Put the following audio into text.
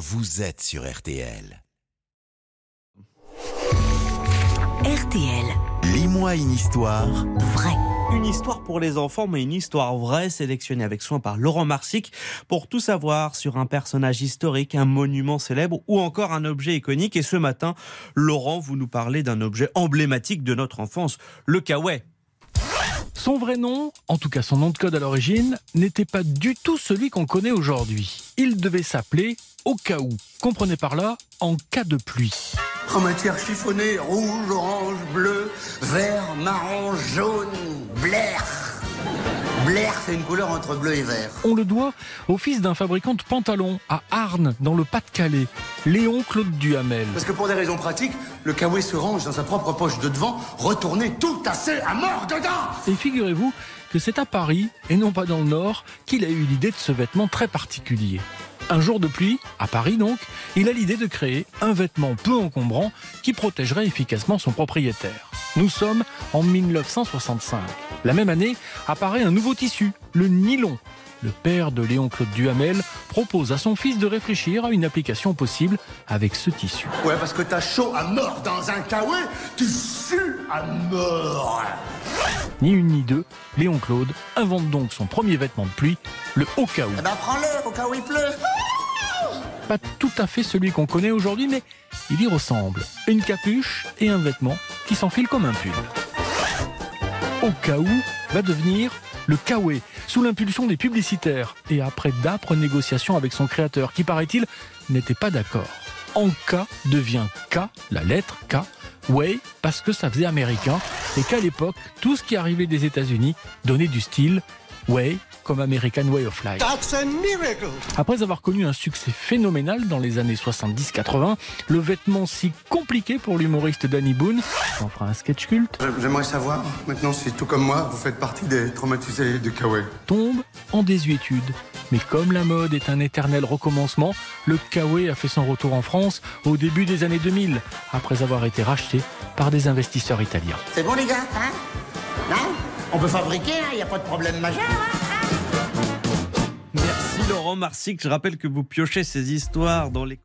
vous êtes sur RTL. RTL, Lis-moi une histoire vrai. Une histoire pour les enfants, mais une histoire vraie sélectionnée avec soin par Laurent Marsic pour tout savoir sur un personnage historique, un monument célèbre ou encore un objet iconique. Et ce matin, Laurent, vous nous parlez d'un objet emblématique de notre enfance, le kawaii. Son vrai nom, en tout cas son nom de code à l'origine, n'était pas du tout celui qu'on connaît aujourd'hui. Il devait s'appeler au cas où. Comprenez par là, en cas de pluie. En matière chiffonnée, rouge, orange, bleu, vert, marron, jaune, blair. Blair, c'est une couleur entre bleu et vert. On le doit au fils d'un fabricant de pantalons à Arnes, dans le Pas-de-Calais, Léon Claude Duhamel. Parce que pour des raisons pratiques, le kawaii se range dans sa propre poche de devant, retourné tout assez à mort dedans Et figurez-vous que c'est à Paris, et non pas dans le Nord, qu'il a eu l'idée de ce vêtement très particulier. Un jour de pluie, à Paris donc, il a l'idée de créer un vêtement peu encombrant qui protégerait efficacement son propriétaire. Nous sommes en 1965. La même année apparaît un nouveau tissu, le nylon. Le père de Léon Claude Duhamel propose à son fils de réfléchir à une application possible avec ce tissu. Ouais, parce que t'as chaud à mort dans un kawaii, tu sues à mort Ni une ni deux, Léon Claude invente donc son premier vêtement de pluie, le haut. Eh ben prends-le au cas où il pleut Pas tout à fait celui qu'on connaît aujourd'hui, mais il y ressemble. Une capuche et un vêtement qui s'enfile comme un pull. Au cas où va devenir le Kawaii, sous l'impulsion des publicitaires et après d'âpres négociations avec son créateur qui, paraît-il, n'était pas d'accord. En K devient K, la lettre K, Way, parce que ça faisait américain et qu'à l'époque, tout ce qui arrivait des États-Unis donnait du style Way comme American Way of Life. Après avoir connu un succès phénoménal dans les années 70-80, le vêtement si compliqué pour l'humoriste Danny Boone, on fera un sketch culte, J'aimerais savoir, maintenant si tout comme moi, vous faites partie des traumatisés du kawaii. tombe en désuétude. Mais comme la mode est un éternel recommencement, le kawaii a fait son retour en France au début des années 2000, après avoir été racheté par des investisseurs italiens. C'est bon les gars, hein? Non? On peut fabriquer, il n'y a pas de problème majeur, hein Merci Laurent Marsic. Je rappelle que vous piochez ces histoires dans les